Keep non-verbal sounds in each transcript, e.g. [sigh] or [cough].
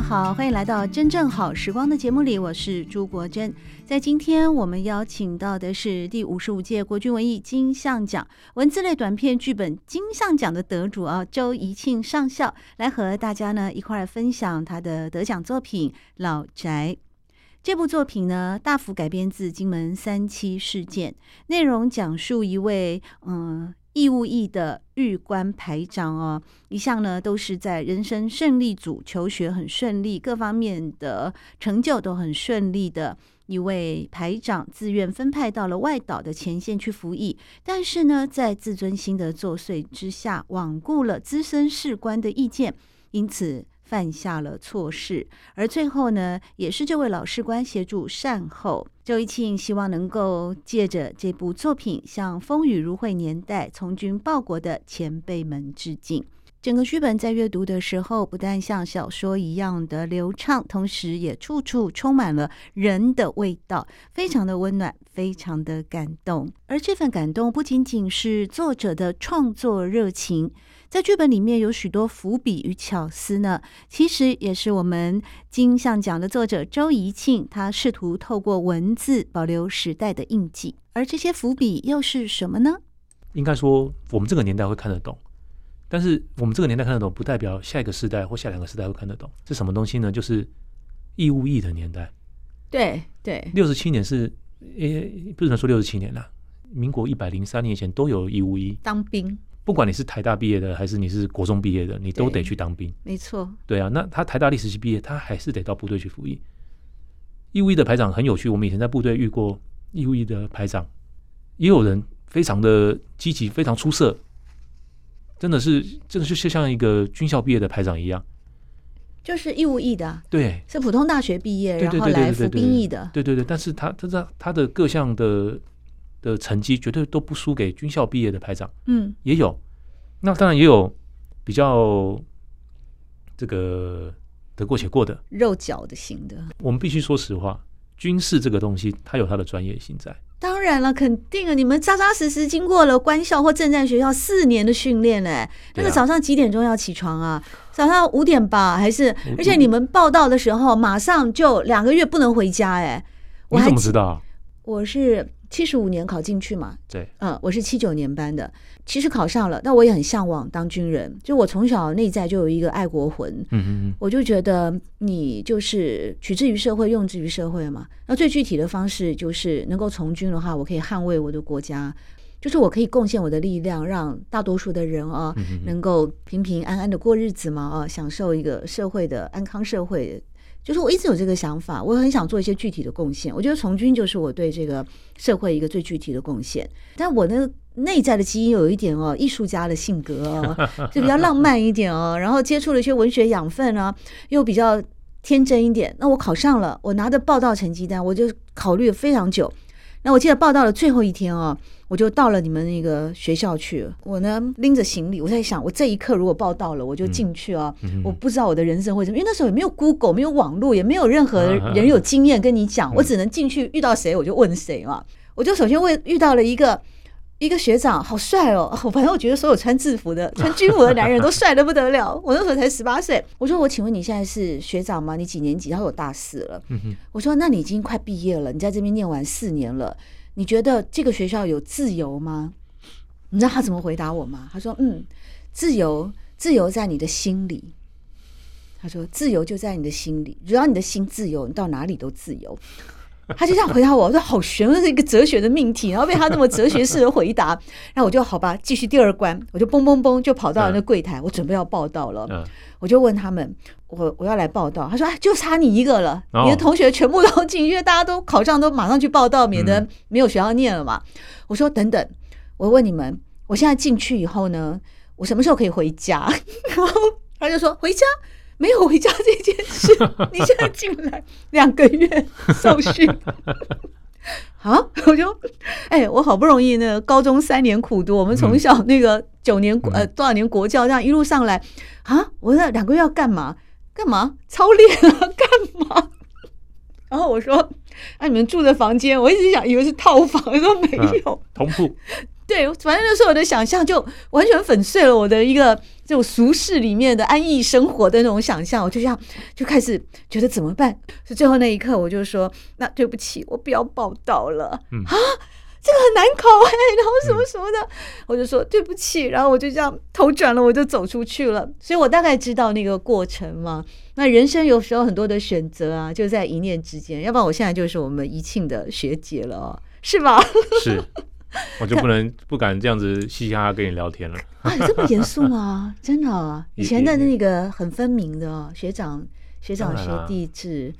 好，欢迎来到真正好时光的节目里，我是朱国珍。在今天我们邀请到的是第五十五届国军文艺金像奖文字类短片剧本金像奖的得主啊，周怡庆上校来和大家呢一块儿分享他的得奖作品《老宅》。这部作品呢，大幅改编自金门三七事件，内容讲述一位嗯。义务役的预官排长哦，一向呢都是在人生胜利组，求学很顺利，各方面的成就都很顺利的一位排长，自愿分派到了外岛的前线去服役，但是呢，在自尊心的作祟之下，罔顾了资深士官的意见，因此。犯下了错事，而最后呢，也是这位老士官协助善后。周怡庆希望能够借着这部作品，向风雨如晦年代从军报国的前辈们致敬。整个剧本在阅读的时候，不但像小说一样的流畅，同时也处处充满了人的味道，非常的温暖，非常的感动。而这份感动，不仅仅是作者的创作热情。在剧本里面有许多伏笔与巧思呢，其实也是我们金像奖的作者周怡庆，他试图透过文字保留时代的印记。而这些伏笔又是什么呢？应该说，我们这个年代会看得懂，但是我们这个年代看得懂，不代表下一个世代或下两个世代会看得懂。这什么东西呢？就是义务役的年代。对对，六十七年是，诶，不能说六十七年了，民国一百零三年前都有义务役当兵。不管你是台大毕业的还是你是国中毕业的，你都得去当兵。没错。对啊，那他台大历史系毕业，他还是得到部队去服役。义务役的排长很有趣，我们以前在部队遇过义务役的排长，也有人非常的积极，非常出色，真的是真的是像一个军校毕业的排长一样，就是义务役的，对，是普通大学毕业，然后来服兵役的，对对对，但是他他他他的各项的。的成绩绝对都不输给军校毕业的排长，嗯，也有，那当然也有比较这个得过且过的肉脚的型的。我们必须说实话，军事这个东西，它有它的专业性在。当然了，肯定啊，你们扎扎实实经过了官校或政战学校四年的训练嘞。那个早上几点钟要起床啊？早上五点吧，还是？而且你们报到的时候，马上就两个月不能回家哎。我怎么知道？我是。七十五年考进去嘛？对，嗯，我是七九年班的，其实考上了，但我也很向往当军人。就我从小内在就有一个爱国魂，嗯嗯嗯，我就觉得你就是取之于社会，用之于社会嘛。那最具体的方式就是能够从军的话，我可以捍卫我的国家，就是我可以贡献我的力量，让大多数的人啊能够平平安安的过日子嘛，啊，享受一个社会的安康社会。就是我一直有这个想法，我很想做一些具体的贡献。我觉得从军就是我对这个社会一个最具体的贡献。但我那个内在的基因有一点哦，艺术家的性格哦，[laughs] 就比较浪漫一点哦。然后接触了一些文学养分啊，又比较天真一点。那我考上了，我拿着报道成绩单，我就考虑了非常久。那我记得报道的最后一天哦。我就到了你们那个学校去，我呢拎着行李，我在想，我这一刻如果报到了，我就进去啊。我不知道我的人生会怎么，因为那时候也没有 Google，没有网络，也没有任何人有经验跟你讲，我只能进去遇到谁我就问谁嘛。我就首先问遇到了一个一个学长，好帅哦！反 [laughs] 正我觉得所有穿制服的、穿军服的男人都帅的不得了。我那时候才十八岁，我说我请问你现在是学长吗？你几年级？他说我大四了。我说那你已经快毕业了，你在这边念完四年了。你觉得这个学校有自由吗？你知道他怎么回答我吗？他说：“嗯，自由，自由在你的心里。”他说：“自由就在你的心里，只要你的心自由，你到哪里都自由。” [laughs] 他就这样回答我，我说：“好悬，这是一个哲学的命题。”然后被他那么哲学式的回答，[laughs] 然后我就好吧，继续第二关，我就嘣嘣嘣就跑到了那柜台，我准备要报到了。我就问他们，我我要来报到。他说：“就差你一个了，你的同学全部都进，因为大家都考上，都马上去报到，免得没有学校念了嘛。”我说：“等等，我问你们，我现在进去以后呢，我什么时候可以回家？[laughs] 然后他就说回家没有回家这件事，[laughs] 你现在进来两个月受训。[laughs] 啊！我就哎、欸，我好不容易那个高中三年苦读，我们从小那个九年、嗯、呃多少年国教这样一路上来啊！我那两个月要干嘛？干嘛操练啊？干嘛？[laughs] 然后我说：“啊，你们住的房间，我一直想以为是套房，我说没有、啊、同铺。”对，反正那时候我的想象就完全粉碎了我的一个这种俗世里面的安逸生活的那种想象，我就这样就开始觉得怎么办？所以最后那一刻，我就说：“那对不起，我不要报道了。嗯”啊，这个很难考哎、欸，然后什么什么的，嗯、我就说对不起，然后我就这样头转了，我就走出去了。所以我大概知道那个过程嘛。那人生有时候很多的选择啊，就在一念之间。要不然我现在就是我们宜庆的学姐了，是吧？[laughs] 是。[laughs] 我就不能不敢这样子嘻嘻哈哈跟你聊天了。[laughs] 啊，你这么严肃吗？[laughs] 真的啊，以前的那个很分明的学长、学长学弟制。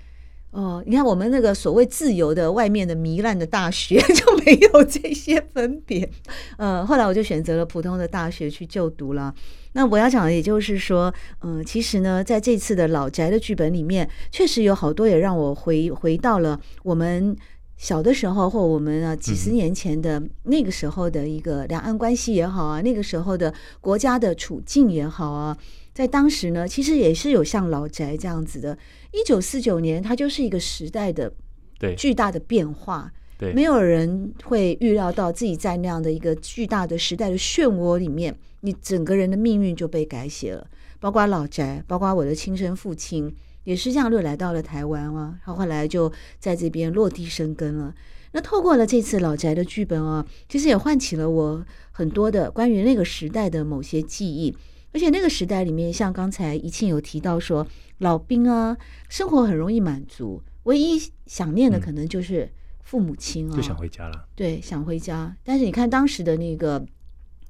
哦，你看我们那个所谓自由的外面的糜烂的大学就没有这些分别。呃，后来我就选择了普通的大学去就读了。那我要讲的也就是说，嗯、呃，其实呢，在这次的老宅的剧本里面，确实有好多也让我回回到了我们。小的时候，或我们啊几十年前的那个时候的一个两岸关系也好啊，那个时候的国家的处境也好啊，在当时呢，其实也是有像老宅这样子的。一九四九年，它就是一个时代的对巨大的变化，对，没有人会预料到自己在那样的一个巨大的时代的漩涡里面，你整个人的命运就被改写了，包括老宅，包括我的亲生父亲。也是这样，就来到了台湾啊，然后后来就在这边落地生根了。那透过了这次老宅的剧本啊，其实也唤起了我很多的关于那个时代的某些记忆。而且那个时代里面，像刚才怡庆有提到说，老兵啊，生活很容易满足，唯一想念的可能就是父母亲啊，就想回家了。对，想回家。但是你看当时的那个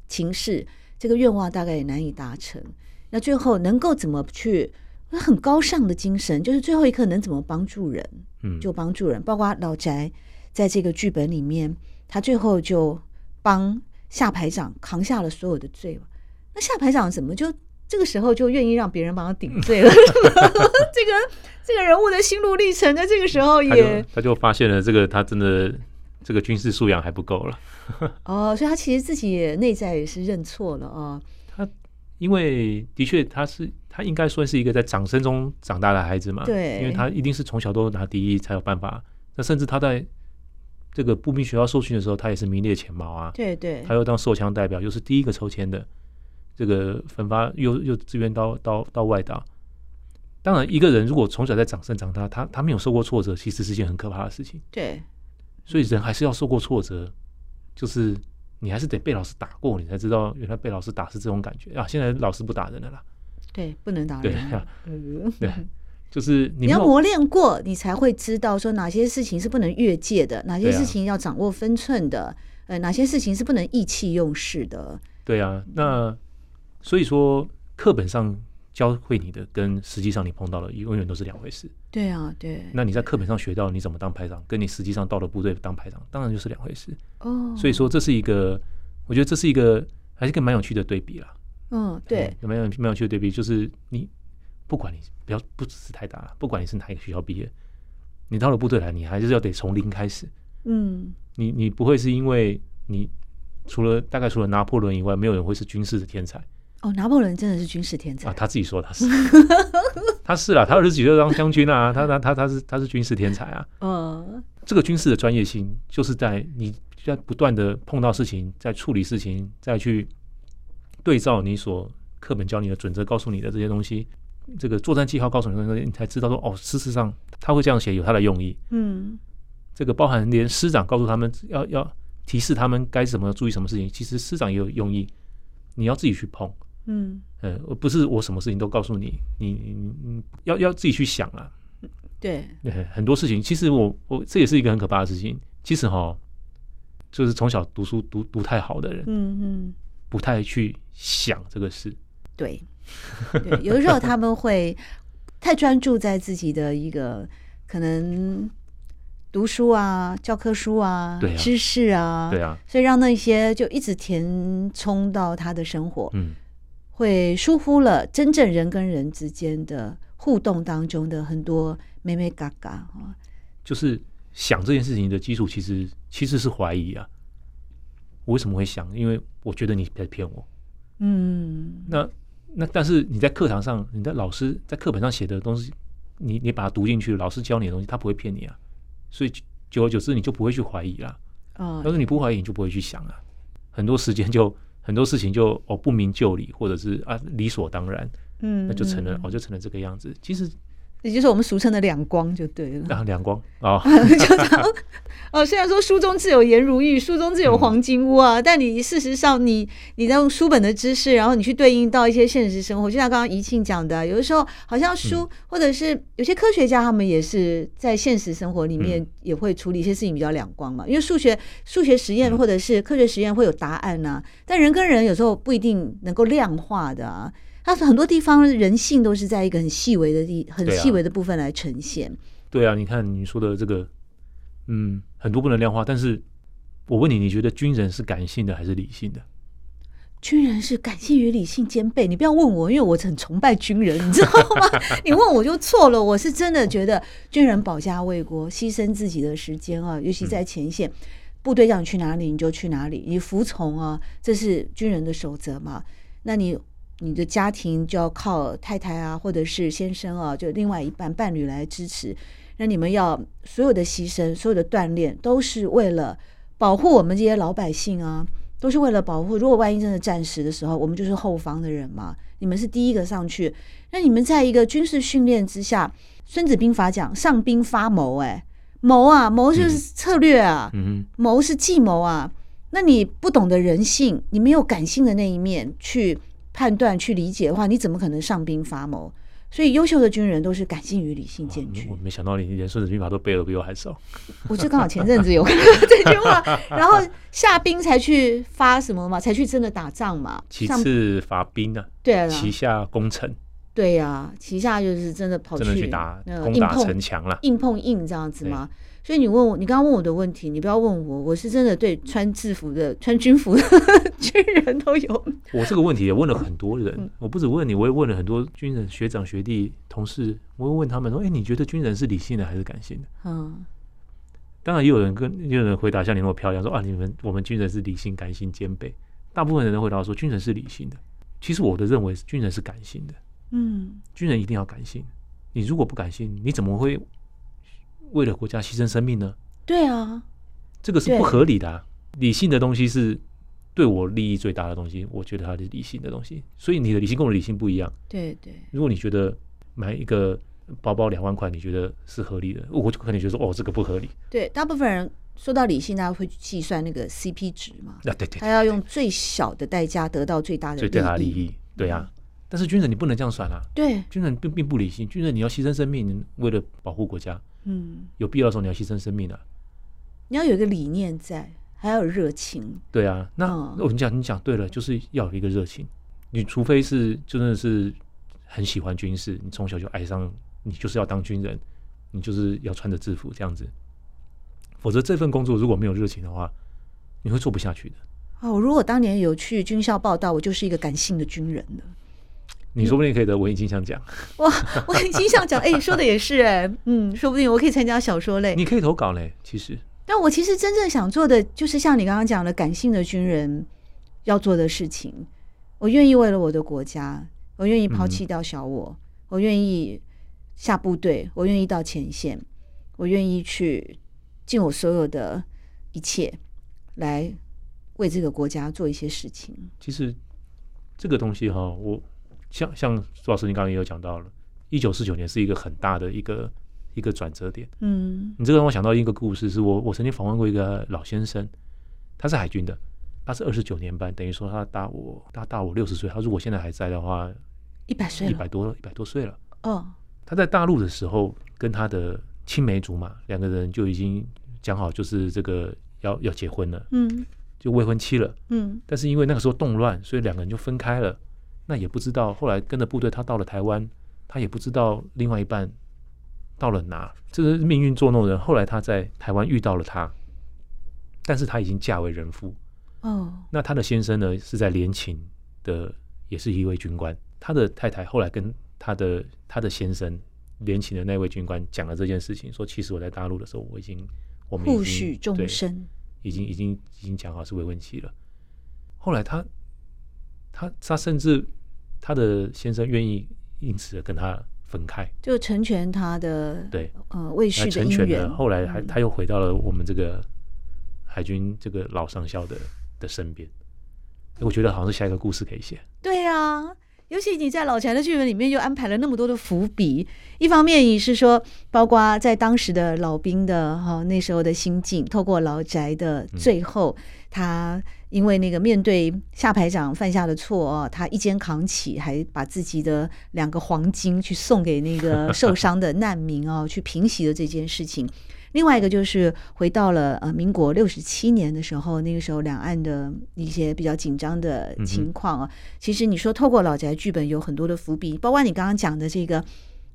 情势，这个愿望大概也难以达成。那最后能够怎么去？很高尚的精神，就是最后一刻能怎么帮助人，嗯，就帮助人。包括老宅在这个剧本里面，他最后就帮夏排长扛下了所有的罪。那夏排长怎么就这个时候就愿意让别人帮他顶罪了？[laughs] 这个这个人物的心路历程，在这个时候也他就，发现了这个他真的这个军事素养还不够了。[laughs] 哦，所以他其实自己也内在也是认错了啊、哦。他因为的确他是。他应该算是一个在掌声中长大的孩子嘛？对，因为他一定是从小都拿第一才有办法。那甚至他在这个步兵学校受训的时候，他也是名列前茅啊。对对，他又当受枪代表，又是第一个抽签的。这个分发又又支援到到到外岛。当然，一个人如果从小在掌声长大，他他没有受过挫折，其实是件很可怕的事情。对，所以人还是要受过挫折，就是你还是得被老师打过，你才知道原来被老师打是这种感觉啊。现在老师不打人了啦。对，不能打人。对，啊嗯、[laughs] 对，就是你，你要磨练过，你才会知道说哪些事情是不能越界的，哪些事情要掌握分寸的，啊、呃，哪些事情是不能意气用事的。对啊，那所以说课本上教会你的，跟实际上你碰到的永远都是两回事。对啊，对。那你在课本上学到你怎么当排长，跟你实际上到了部队当排长，当然就是两回事。哦，所以说这是一个，我觉得这是一个还是个蛮有趣的对比啦。嗯，对，有蛮有蛮有去对比？就是你不管你不要不只是太大了，不管你是哪一个学校毕业，你到了部队来，你还是要得从零开始。嗯，你你不会是因为你除了大概除了拿破仑以外，没有人会是军事的天才。哦，拿破仑真的是军事天才啊！他自己说他是，他是啦，他二十几岁当将军啊，他他他他是他是军事天才啊。嗯，这个军事的专业性就是在你在不断的碰到事情，在处理事情，再去。对照你所课本教你的准则，告诉你的这些东西，这个作战记号告诉你的东西，你才知道说哦，事实上他会这样写有他的用意。嗯，这个包含连师长告诉他们要要提示他们该怎么注意什么事情，其实师长也有用意，你要自己去碰。嗯，呃，不是我什么事情都告诉你，你你你要要自己去想啊。对，很多事情其实我我这也是一个很可怕的事情。其实哈，就是从小读书读读太好的人，嗯嗯。不太去想这个事，对，对，有的时候他们会太专注在自己的一个可能读书啊、教科书啊、对啊知识啊，对啊，所以让那些就一直填充到他的生活，嗯，会疏忽了真正人跟人之间的互动当中的很多美美嘎嘎啊。就是想这件事情的基础，其实其实是怀疑啊。我为什么会想？因为我觉得你在骗我。嗯，那那但是你在课堂上，你的老师在课本上写的东西，你你把它读进去，老师教你的东西，他不会骗你啊。所以久而久之，你就不会去怀疑了。啊，要是你不怀疑，你就不会去想啊。很多时间就很多事情就哦不明就里，或者是啊理所当然。嗯，那就成了哦，就成了这个样子。其实。也就是我们俗称的两光就对了。啊，两光啊，[laughs] 就当哦，虽然说书中自有颜如玉，书中自有黄金屋啊，嗯、但你事实上你你在用书本的知识，然后你去对应到一些现实生活，就像刚刚怡庆讲的，有的时候好像书、嗯、或者是有些科学家他们也是在现实生活里面也会处理一些事情比较两光嘛，因为数学数学实验或者是科学实验会有答案呐、啊，但人跟人有时候不一定能够量化的啊。它是很多地方人性都是在一个很细微的地、很细微的部分来呈现。对啊，对啊，你看你说的这个，嗯，很多不能量化。但是我问你，你觉得军人是感性的还是理性的？军人是感性与理性兼备。你不要问我，因为我很崇拜军人，你知道吗？[laughs] 你问我就错了。我是真的觉得军人保家卫国，牺牲自己的时间啊，尤其在前线，嗯、部队让你去哪里你就去哪里，你服从啊，这是军人的守则嘛。那你。你的家庭就要靠太太啊，或者是先生啊，就另外一半伴侣来支持。那你们要所有的牺牲、所有的锻炼，都是为了保护我们这些老百姓啊，都是为了保护。如果万一真的战时的时候，我们就是后方的人嘛，[laughs] 你们是第一个上去。那你们在一个军事训练之下，《孙子兵法》讲“上兵发谋”，哎，谋啊，谋就是策略啊，嗯，谋是计谋啊。那你不懂得人性，你没有感性的那一面去。判断去理解的话，你怎么可能上兵伐谋？所以优秀的军人都是感性与理性兼具。我没想到你连《孙子兵法》都背了比我还少。[laughs] 我就刚好前阵子有看到这句话，然后下兵才去发什么嘛，才去真的打仗嘛。其次伐兵呢？对啊，旗下攻城。对呀，旗下就是真的跑去打攻打城墙了，硬碰硬这样子吗？所以你问我，你刚刚问我的问题，你不要问我，我是真的对穿制服的、穿军服的 [laughs] 军人都有。我这个问题也问了很多人，嗯、我不止问你，我也问了很多军人学长、学弟、同事，我会问他们说：“哎、欸，你觉得军人是理性的还是感性的？”嗯，当然也有人跟也有人回答像你那么漂亮，说：“啊，你们我们军人是理性、感性兼备。”大部分人都回答说：“军人是理性的。”其实我的认为，军人是感性的。嗯，军人一定要感性。你如果不感性，你怎么会？为了国家牺牲生命呢？对啊，这个是不合理的啊。理性的东西是对我利益最大的东西，我觉得它是理性的东西。所以你的理性跟我的理性不一样。对对。如果你觉得买一个包包两万块，你觉得是合理的，我就可能觉得说哦，这个不合理。对，大部分人说到理性，大家会计算那个 CP 值嘛。啊，对对，对。他要用最小的代价得到最大的最大的利益。对啊，但是军人你不能这样算啊。对，军人并并不理性，军人你要牺牲生命，为了保护国家。嗯，有必要的时候你要牺牲生命的，啊，你要有一个理念在，还要有热情。对啊，那我跟你讲，你讲对了，就是要有一个热情。你除非是真的是很喜欢军事，你从小就爱上，你就是要当军人，你就是要穿着制服这样子。否则这份工作如果没有热情的话，你会做不下去的。哦，如果当年有去军校报道，我就是一个感性的军人了。你说不定可以得文艺金像奖 [laughs] 哇！文艺金像奖，哎，说的也是哎，嗯，说不定我可以参加小说类。你可以投稿嘞，其实。但我其实真正想做的，就是像你刚刚讲的，感性的军人要做的事情。我愿意为了我的国家，我愿意抛弃掉小我，嗯、我愿意下部队，我愿意到前线，我愿意去尽我所有的一切，来为这个国家做一些事情。其实这个东西哈，我。像像朱老师，你刚刚也有讲到了，一九四九年是一个很大的一个一个转折点。嗯，你这个让我想到一个故事，是我我曾经访问过一个老先生，他是海军的，他是二十九年班，等于说他大我他大我六十岁。他如果现在还在的话，一百岁，一百多一百多岁了。哦，他在大陆的时候，跟他的青梅竹马两个人就已经讲好，就是这个要要结婚了。嗯，就未婚妻了。嗯，但是因为那个时候动乱，所以两个人就分开了。那也不知道，后来跟着部队，他到了台湾，他也不知道另外一半到了哪，这是命运捉弄人。后来他在台湾遇到了他，但是他已经嫁为人妇。哦，那他的先生呢，是在联勤的也是一位军官，他的太太后来跟他的他的先生联勤的那位军官讲了这件事情，说其实我在大陆的时候我已经我们已经互许终身，已经已经已经讲好是未婚妻了。后来他他他甚至他的先生愿意因此跟他分开，就成全他的对呃未续的成全了。后来还他又回到了我们这个海军这个老上校的的身边。我觉得好像是下一个故事可以写。对啊，尤其你在老宅的剧本里面又安排了那么多的伏笔。一方面你是说，包括在当时的老兵的哈那时候的心境，透过老宅的最后，嗯、他因为那个面对下排长犯下的错哦，他一肩扛起，还把自己的两个黄金去送给那个受伤的难民哦，去平息了这件事情。另外一个就是回到了呃民国六十七年的时候，那个时候两岸的一些比较紧张的情况啊，其实你说透过老宅剧本有很多的伏笔，包括你刚刚讲的这个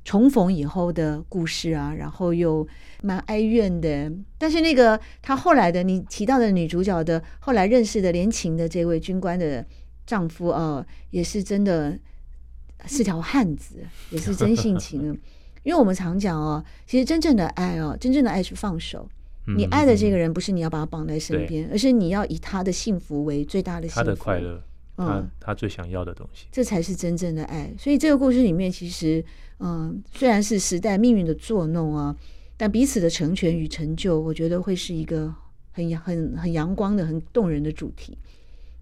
重逢以后的故事啊，然后又蛮哀怨的。但是那个他后来的你提到的女主角的后来认识的联勤的这位军官的丈夫啊，也是真的是条汉子，也是真性情。[laughs] 因为我们常讲哦，其实真正的爱哦，真正的爱是放手。你爱的这个人不是你要把他绑在身边，而是你要以他的幸福为最大的幸福，他的快乐，他他最想要的东西，这才是真正的爱。所以这个故事里面，其实嗯，虽然是时代命运的作弄啊，但彼此的成全与成就，我觉得会是一个很很很阳光的、很动人的主题。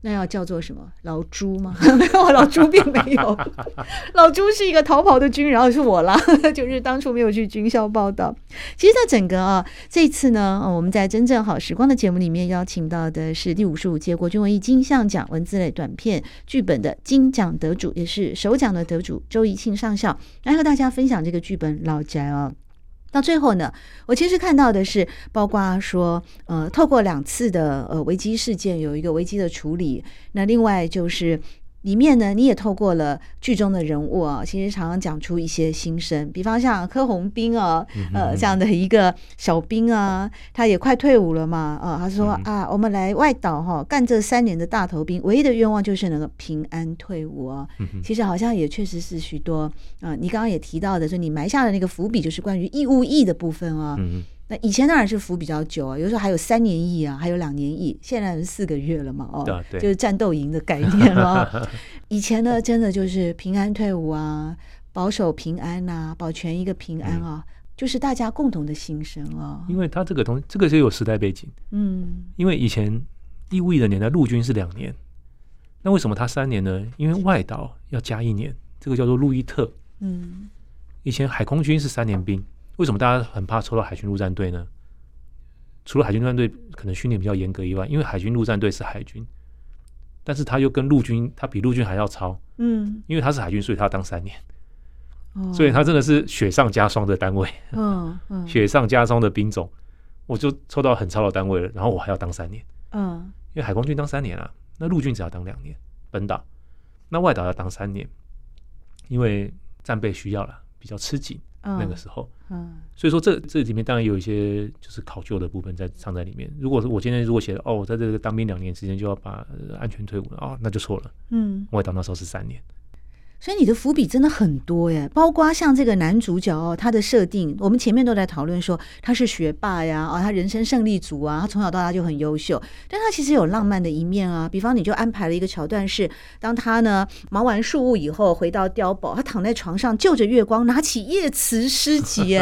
那要叫做什么？老朱吗？[laughs] 没有，老朱并没有。[laughs] 老朱是一个逃跑的军人，然后是我啦，[laughs] 就是当初没有去军校报道。其实，在整个啊这次呢，我们在真正好时光的节目里面邀请到的是第五十五届国军文艺金像奖文字类短片剧本的金奖得主，也是首奖的得主周怡庆上校，来和大家分享这个剧本《老宅》哦。到最后呢，我其实看到的是，包括说，呃，透过两次的呃危机事件，有一个危机的处理，那另外就是。里面呢，你也透过了剧中的人物啊，其实常常讲出一些心声，比方像柯红兵啊，呃，这样的一个小兵啊，他也快退伍了嘛，啊，他说啊，我们来外岛哈，干这三年的大头兵，唯一的愿望就是能够平安退伍啊。其实好像也确实是许多啊，你刚刚也提到的，说你埋下的那个伏笔，就是关于义务役的部分啊。那以前当然是服比较久啊，有时候还有三年役啊，还有两年役，现在是四个月了嘛，哦，对，就是战斗营的概念了。[laughs] 以前呢，真的就是平安退伍啊，保守平安呐、啊，保全一个平安啊，嗯、就是大家共同的心声啊。因为他这个东西，这个就有时代背景，嗯，因为以前义务役的年代，陆军是两年，那为什么他三年呢？因为外岛要加一年，这个叫做路易特，嗯，以前海空军是三年兵。为什么大家很怕抽到海军陆战队呢？除了海军陆战队可能训练比较严格以外，因为海军陆战队是海军，但是他又跟陆军，他比陆军还要超，嗯，因为他是海军，所以他要当三年，哦，所以他真的是雪上加霜的单位，嗯嗯，雪上加霜的兵种，我就抽到很超的单位了，然后我还要当三年，嗯，因为海空军当三年啊，那陆军只要当两年，本岛，那外岛要当三年，因为战备需要了，比较吃紧。那个时候，嗯，所以说这这里面当然有一些就是考究的部分在藏在里面。如果是我今天如果写哦，我在这个当兵两年时间就要把安全退伍了哦，那就错了。嗯，外岛那时候是三年。所以你的伏笔真的很多耶，包括像这个男主角哦，他的设定，我们前面都在讨论说他是学霸呀，啊，他人生胜利组啊，他从小到大就很优秀，但他其实有浪漫的一面啊。比方你就安排了一个桥段是，当他呢忙完树务以后回到碉堡，他躺在床上就着月光，拿起叶慈诗集。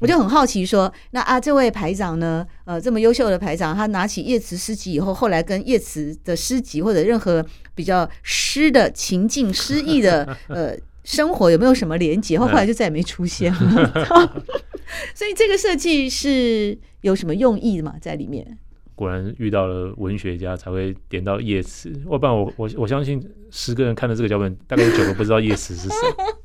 我就很好奇说，那啊，这位排长呢？呃，这么优秀的排长，他拿起叶慈诗集以后，后来跟叶慈的诗集或者任何比较诗的情境、诗意的 [laughs] 呃生活有没有什么连结？后后来就再也没出现了。[laughs] 所以这个设计是有什么用意的吗？在里面？果然遇到了文学家才会点到叶慈，要不然我我我相信十个人看了这个脚本，大概有九个不知道叶慈是谁。[laughs]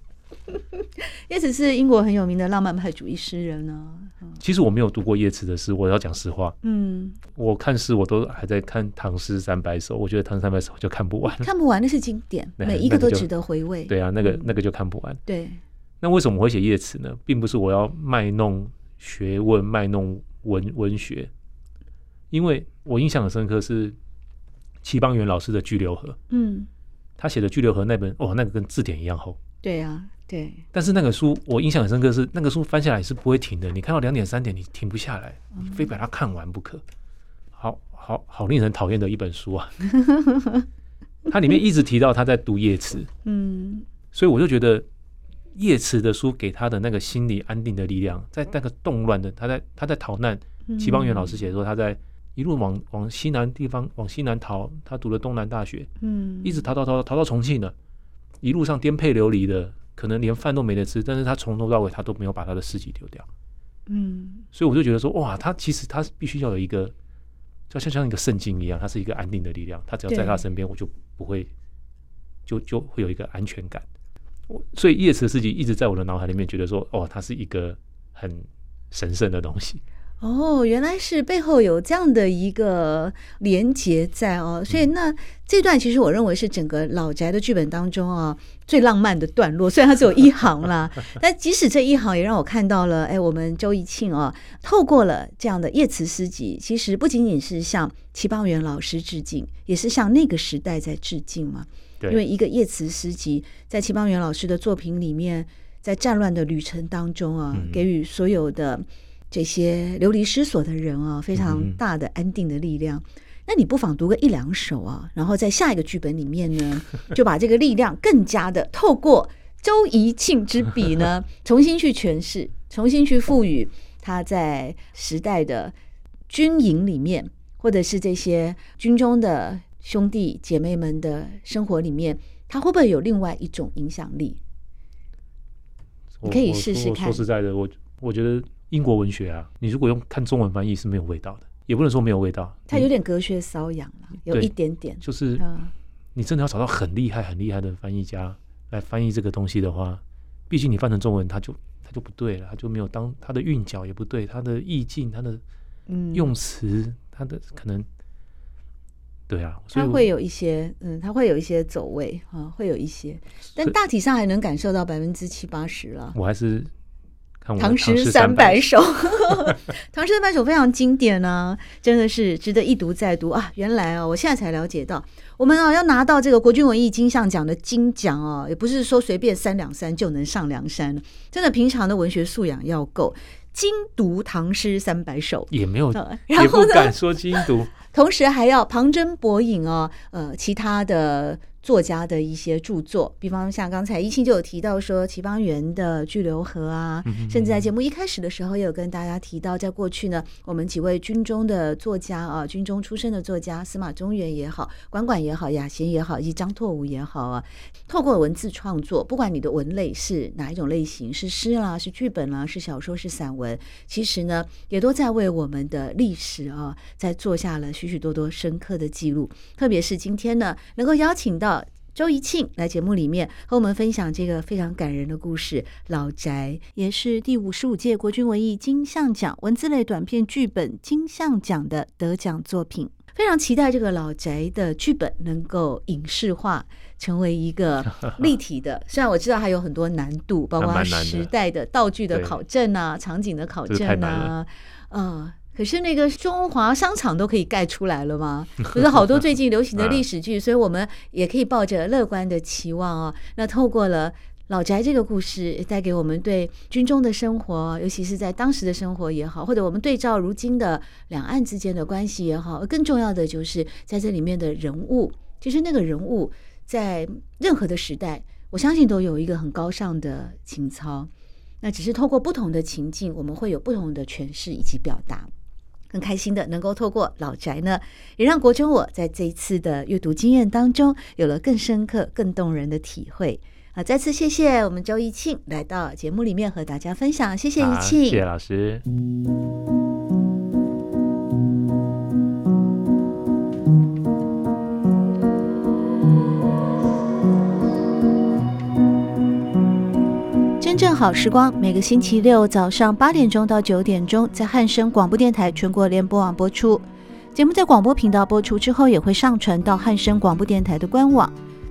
[laughs] 叶慈是英国很有名的浪漫派主义诗人呢、啊。其实我没有读过叶慈的诗，我要讲实话。嗯，我看诗我都还在看《唐诗三百首》，我觉得《唐诗三百首》就看不完，[laughs] 看不完，那是经典，每一个都值得回味。对啊，那个那个就看不完。对，那为什么我会写叶慈呢？并不是我要卖弄学问、卖弄文文学，因为我印象很深刻是齐邦媛老师的《巨流河》。嗯。他写的《巨流河》那本，哦，那个跟字典一样厚。对、啊，对。但是那个书我印象很深刻是，是那个书翻下来是不会停的，你看到两点三点你停不下来，你非把它看完不可。好好好，令人讨厌的一本书啊！[laughs] 它里面一直提到他在读叶慈，嗯，所以我就觉得叶慈的书给他的那个心理安定的力量，在那个动乱的他在他在逃难，齐邦媛老师写说他在一路往往西南地方往西南逃，他读了东南大学，嗯，一直逃逃逃逃到重庆了，一路上颠沛流离的，可能连饭都没得吃，但是他从头到尾他都没有把他的尸体丢掉，嗯，所以我就觉得说哇，他其实他必须要有一个。就像像一个圣经一样，它是一个安定的力量。他只要在他身边，我就不会，就就会有一个安全感。我所以叶慈的事迹一直在我的脑海里面，觉得说，哦，它是一个很神圣的东西。哦，原来是背后有这样的一个连结在哦，所以那这段其实我认为是整个老宅的剧本当中啊最浪漫的段落。虽然它只有一行啦，[laughs] 但即使这一行也让我看到了，哎，我们周宜庆啊，透过了这样的叶慈诗集，其实不仅仅是向齐邦媛老师致敬，也是向那个时代在致敬嘛。对，因为一个叶慈诗集在齐邦媛老师的作品里面，在战乱的旅程当中啊，给予所有的。这些流离失所的人啊，非常大的安定的力量。嗯、那你不妨读个一两首啊，然后在下一个剧本里面呢，[laughs] 就把这个力量更加的透过周怡庆之笔呢，[laughs] 重新去诠释，重新去赋予他在时代的军营里面，或者是这些军中的兄弟姐妹们的生活里面，他会不会有另外一种影响力？你可以试试看。说实在的，我我觉得。英国文学啊，你如果用看中文翻译是没有味道的，也不能说没有味道，它有点隔靴搔痒了，有一点点。就是，你真的要找到很厉害、很厉害的翻译家来翻译这个东西的话，毕竟你翻成中文，它就它就不对了，它就没有当它的韵脚也不对，它的意境、它的用词、它的可能，对啊，它会有一些，嗯，它会有一些走位啊，会有一些，但大体上还能感受到百分之七八十了。我还是。唐诗三百首，[laughs] 唐诗三百首非常经典呢、啊，真的是值得一读再读。啊！原来啊，我现在才了解到，我们啊要拿到这个国军文艺金像奖的金奖啊，也不是说随便三两三就能上梁山，真的平常的文学素养要够，精读唐诗三百首。也没有，也不敢说精读，[laughs] 同时还要旁征博引哦，呃，其他的。作家的一些著作，比方像刚才宜庆就有提到说齐邦媛的《巨流河》啊，甚至在节目一开始的时候也有跟大家提到，在过去呢，我们几位军中的作家啊，军中出身的作家，司马中原也好，管管也好，雅贤也好，以及张拓武也好啊，透过文字创作，不管你的文类是哪一种类型，是诗啦，是剧本啦，是小说，是散文，其实呢，也都在为我们的历史啊，在做下了许许多多深刻的记录。特别是今天呢，能够邀请到。周怡庆来节目里面和我们分享这个非常感人的故事《老宅》，也是第五十五届国军文艺金像奖文字类短片剧本金像奖的得奖作品。非常期待这个《老宅》的剧本能够影视化，成为一个 [laughs] 立体的。虽然我知道还有很多难度，包括时代的道具的考证啊、场景的考证啊，嗯。可是那个中华商场都可以盖出来了吗？可是好多最近流行的 [laughs] 历史剧，所以我们也可以抱着乐观的期望哦。那透过了老宅这个故事，带给我们对军中的生活，尤其是在当时的生活也好，或者我们对照如今的两岸之间的关系也好，更重要的就是在这里面的人物，其实那个人物在任何的时代，我相信都有一个很高尚的情操。那只是透过不同的情境，我们会有不同的诠释以及表达。很开心的能够透过老宅呢，也让国珍我在这一次的阅读经验当中有了更深刻、更动人的体会啊！再次谢谢我们周怡庆来到节目里面和大家分享，谢谢怡庆，谢谢老师。真正好时光，每个星期六早上八点钟到九点钟，在汉声广播电台全国联播网播出。节目在广播频道播出之后，也会上传到汉声广播电台的官网。